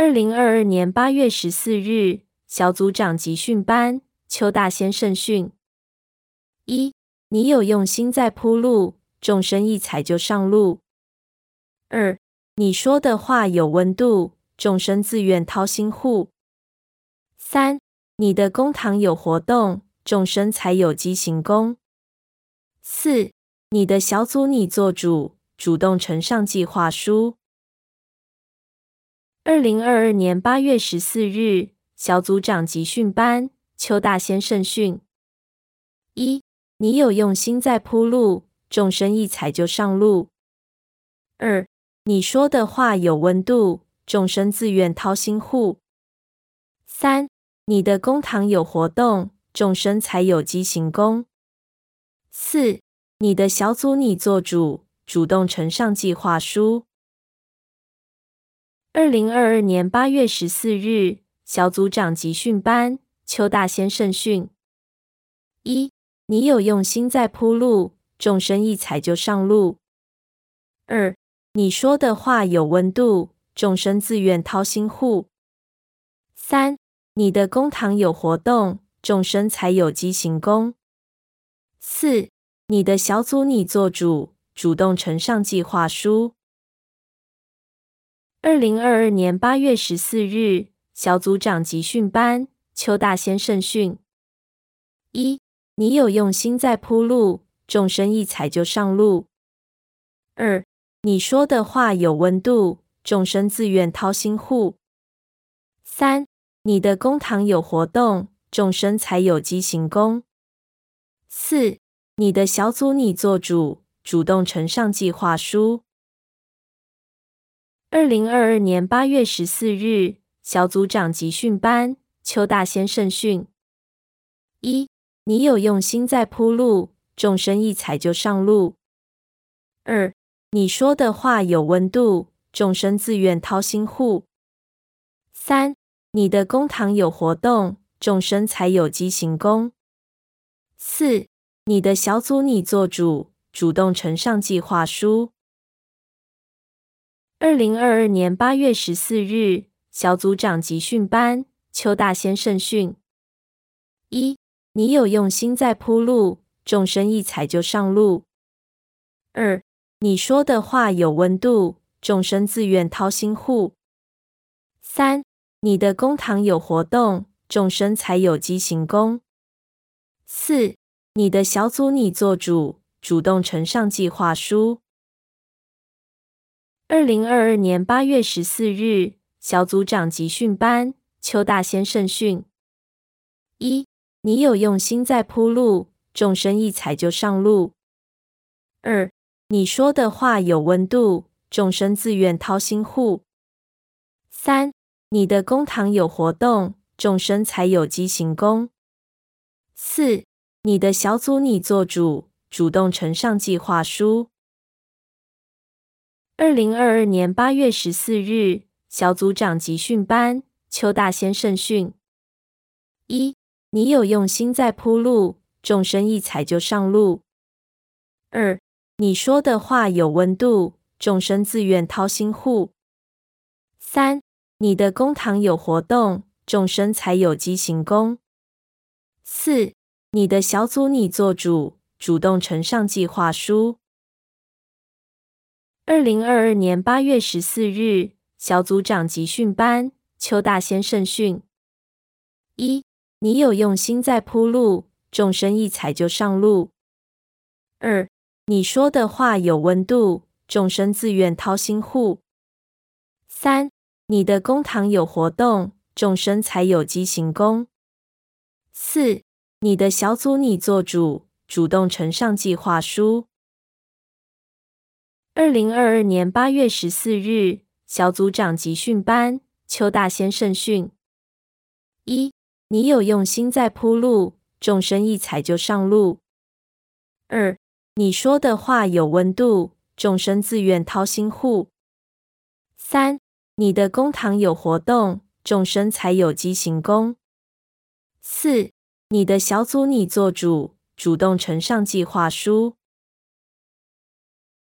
二零二二年八月十四日，小组长集训班，邱大先圣训。一，你有用心在铺路，众生一踩就上路。二，你说的话有温度，众生自愿掏心护。三，你的公堂有活动，众生才有机行功。四，你的小组你做主，主动呈上计划书。二零二二年八月十四日，小组长集训班，邱大先圣训。一，你有用心在铺路，众生一踩就上路。二，你说的话有温度，众生自愿掏心护。三，你的公堂有活动，众生才有机行功。四，你的小组你做主，主动呈上计划书。二零二二年八月十四日，小组长集训班，邱大先圣训。一，你有用心在铺路，众生一踩就上路。二，你说的话有温度，众生自愿掏心护。三，你的公堂有活动，众生才有机行功。四，你的小组你做主，主动呈上计划书。二零二二年八月十四日，小组长集训班，邱大先圣训。一，你有用心在铺路，众生一踩就上路。二，你说的话有温度，众生自愿掏心护。三，你的公堂有活动，众生才有机行功。四，你的小组你做主，主动呈上计划书。二零二二年八月十四日，小组长集训班，邱大先圣训。一，你有用心在铺路，众生一踩就上路。二，你说的话有温度，众生自愿掏心护。三，你的公堂有活动，众生才有机行功。四，你的小组你做主，主动呈上计划书。二零二二年八月十四日，小组长集训班，邱大先圣训。一，你有用心在铺路，众生一踩就上路。二，你说的话有温度，众生自愿掏心护。三，你的公堂有活动，众生才有机行功。四，你的小组你做主，主动呈上计划书。二零二二年八月十四日，小组长集训班，邱大先圣训。一，你有用心在铺路，众生一踩就上路。二，你说的话有温度，众生自愿掏心护。三，你的公堂有活动，众生才有机行功。四，你的小组你做主，主动呈上计划书。二零二二年八月十四日，小组长集训班，邱大先圣训。一，你有用心在铺路，众生一踩就上路。二，你说的话有温度，众生自愿掏心护。三，你的公堂有活动，众生才有机行功。四，你的小组你做主，主动呈上计划书。二零二二年八月十四日，小组长集训班，邱大先圣训。一，你有用心在铺路，众生一踩就上路。二，你说的话有温度，众生自愿掏心护。三，你的公堂有活动，众生才有机行功。四，你的小组你做主，主动呈上计划书。二零二二年八月十四日，小组长集训班，邱大先圣训。一，你有用心在铺路，众生一踩就上路。二，你说的话有温度，众生自愿掏心护。三，你的公堂有活动，众生才有机行功。四，你的小组你做主，主动呈上计划书。